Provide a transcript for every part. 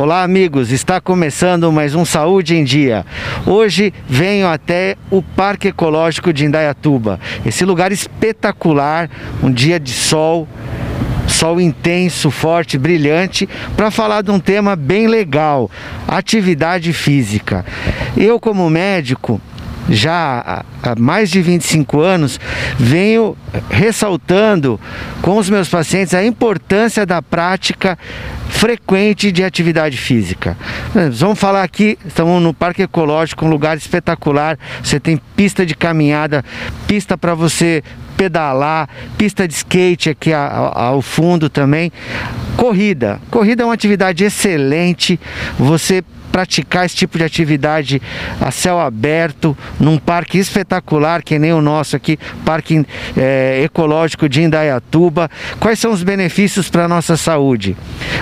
Olá, amigos. Está começando mais um Saúde em Dia. Hoje venho até o Parque Ecológico de Indaiatuba. Esse lugar espetacular, um dia de sol, sol intenso, forte, brilhante, para falar de um tema bem legal: atividade física. Eu, como médico, já há mais de 25 anos, venho ressaltando com os meus pacientes a importância da prática frequente de atividade física. Vamos falar aqui, estamos no Parque Ecológico, um lugar espetacular. Você tem pista de caminhada, pista para você pedalar, pista de skate aqui ao fundo também. Corrida. Corrida é uma atividade excelente. Você praticar esse tipo de atividade a céu aberto, num parque espetacular, que nem o nosso aqui, Parque é, Ecológico de Indaiatuba. Quais são os benefícios para a nossa saúde?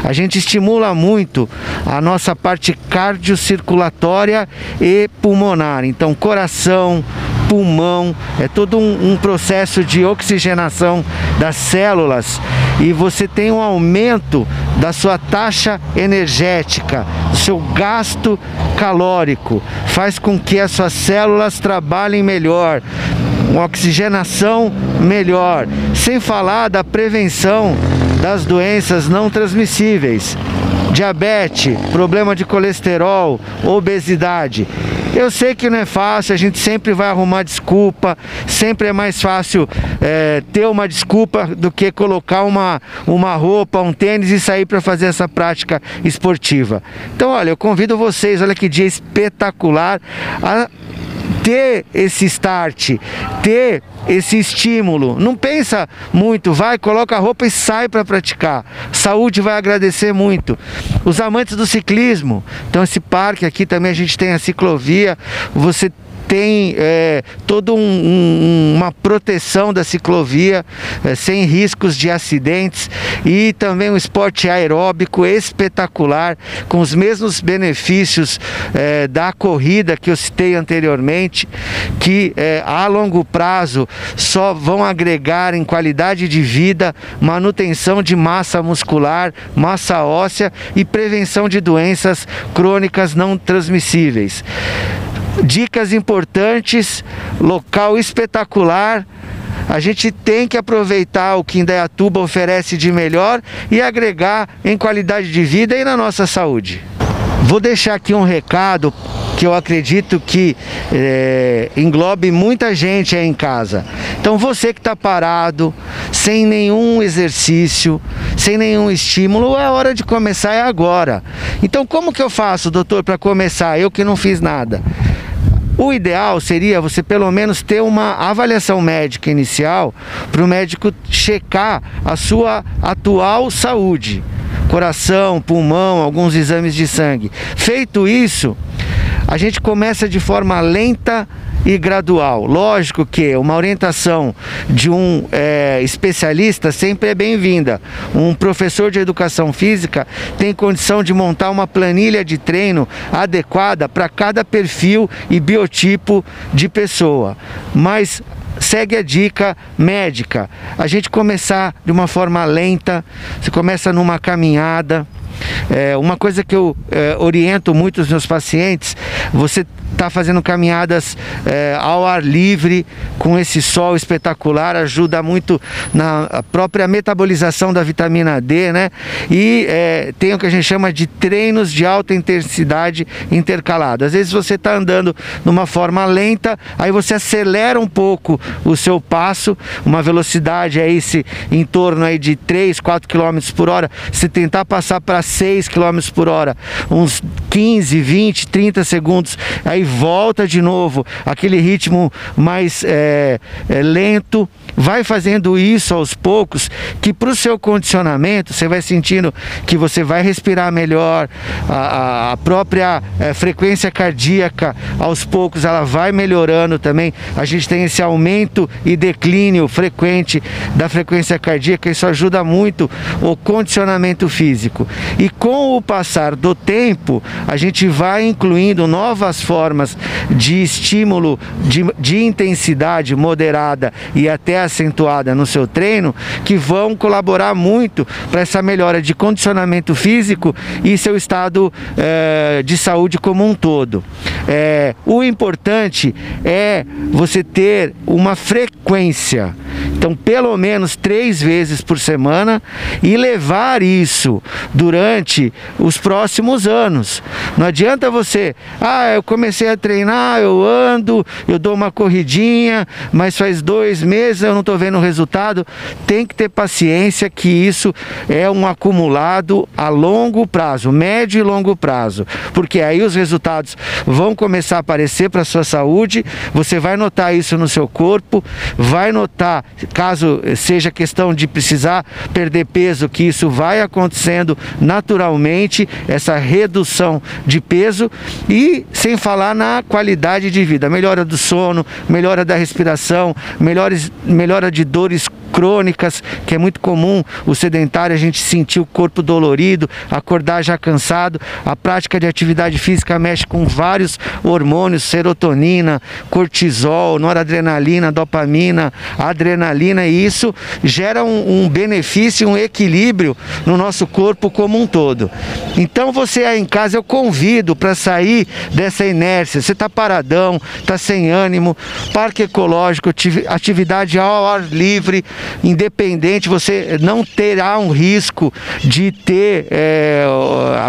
A gente estimula muito a nossa parte cardiocirculatória e pulmonar, então coração, pulmão, é todo um, um, processo de oxigenação das células e você tem um aumento da sua taxa energética, do seu gasto calórico, faz com que as suas células trabalhem melhor, uma oxigenação melhor, sem falar da prevenção das doenças não transmissíveis diabetes, problema de colesterol, obesidade. Eu sei que não é fácil, a gente sempre vai arrumar desculpa, sempre é mais fácil é, ter uma desculpa do que colocar uma, uma roupa, um tênis e sair para fazer essa prática esportiva. Então, olha, eu convido vocês, olha que dia espetacular, a ter esse start, ter esse estímulo. Não pensa muito, vai, coloca a roupa e sai para praticar. Saúde vai agradecer muito. Os amantes do ciclismo, então esse parque aqui também a gente tem a ciclovia, você tem é, toda um, um, uma proteção da ciclovia, é, sem riscos de acidentes e também um esporte aeróbico espetacular, com os mesmos benefícios é, da corrida que eu citei anteriormente, que é, a longo prazo só vão agregar em qualidade de vida, manutenção de massa muscular, massa óssea e prevenção de doenças crônicas não transmissíveis. Dicas importantes, local espetacular. A gente tem que aproveitar o que Indaiatuba oferece de melhor e agregar em qualidade de vida e na nossa saúde. Vou deixar aqui um recado que eu acredito que é, englobe muita gente aí em casa. Então você que está parado, sem nenhum exercício, sem nenhum estímulo, é hora de começar é agora. Então como que eu faço, doutor, para começar? Eu que não fiz nada. O ideal seria você pelo menos ter uma avaliação médica inicial para o médico checar a sua atual saúde, coração, pulmão, alguns exames de sangue. Feito isso, a gente começa de forma lenta e gradual. Lógico que uma orientação de um é, especialista sempre é bem-vinda. Um professor de educação física tem condição de montar uma planilha de treino adequada para cada perfil e biotipo de pessoa. Mas segue a dica médica. A gente começar de uma forma lenta, você começa numa caminhada. É, uma coisa que eu é, oriento muito os meus pacientes, você está fazendo caminhadas é, ao ar livre, com esse sol espetacular, ajuda muito na própria metabolização da vitamina D, né? E é, tem o que a gente chama de treinos de alta intensidade intercalados. Às vezes você está andando numa forma lenta, aí você acelera um pouco o seu passo, uma velocidade aí se, em torno aí de 3, 4 km por hora, se tentar passar para 6 km por hora, uns 15, 20, 30 segundos aí volta de novo, aquele ritmo mais é, é, lento. Vai fazendo isso aos poucos, que para o seu condicionamento você vai sentindo que você vai respirar melhor, a, a própria é, frequência cardíaca aos poucos ela vai melhorando também. A gente tem esse aumento e declínio frequente da frequência cardíaca, isso ajuda muito o condicionamento físico. E com o passar do tempo, a gente vai incluindo novas formas de estímulo de, de intensidade moderada e até acentuada no seu treino, que vão colaborar muito para essa melhora de condicionamento físico e seu estado é, de saúde como um todo. É, o importante é você ter uma frequência, então pelo menos três vezes por semana e levar isso durante os próximos anos. Não adianta você, ah, eu comecei a treinar, eu ando, eu dou uma corridinha, mas faz dois meses eu não estou vendo resultado. Tem que ter paciência que isso é um acumulado a longo prazo, médio e longo prazo, porque aí os resultados vão começar a aparecer para sua saúde, você vai notar isso no seu corpo, vai notar, caso seja questão de precisar perder peso, que isso vai acontecendo naturalmente, essa redução de peso e sem falar na qualidade de vida, melhora do sono, melhora da respiração, melhores, melhora de dores crônicas, que é muito comum o sedentário a gente sentir o corpo dolorido, acordar já cansado. A prática de atividade física mexe com vários hormônios, serotonina, cortisol, noradrenalina, dopamina, adrenalina, e isso gera um, um benefício, um equilíbrio no nosso corpo como um todo. Então você aí em casa eu convido para sair dessa inércia. Você está paradão, está sem ânimo, parque ecológico, atividade ao ar livre, independente, você não terá um risco de ter é,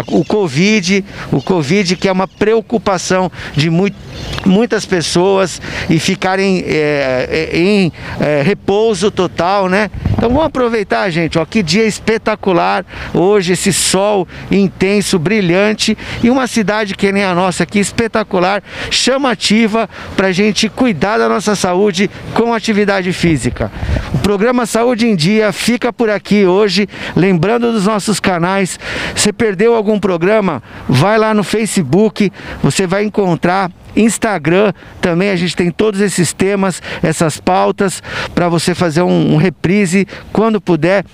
o Covid, o Covid que é uma preocupação de muito, muitas pessoas e ficarem é, em é, repouso total, né? Então vamos aproveitar, gente, ó, que dia espetacular hoje, esse sol intenso, brilhante e uma cidade que nem a nossa aqui, espetacular, chamativa para a gente cuidar da nossa saúde com atividade física. O programa Saúde em Dia fica por aqui hoje, lembrando dos nossos canais. Se perdeu algum programa, vai lá no Facebook, você vai encontrar Instagram também a gente tem todos esses temas, essas pautas para você fazer um, um reprise quando puder.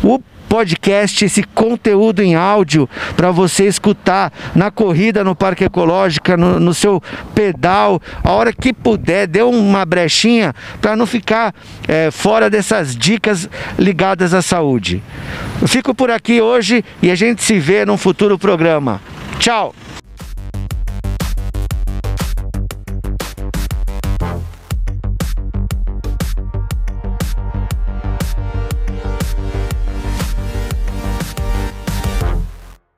O podcast, esse conteúdo em áudio para você escutar na corrida no Parque Ecológico, no, no, seu pedal, a hora que puder, dê uma brechinha para não ficar é, fora dessas dicas ligadas à saúde. Eu fico por aqui hoje e a gente se vê num futuro programa. Tchau!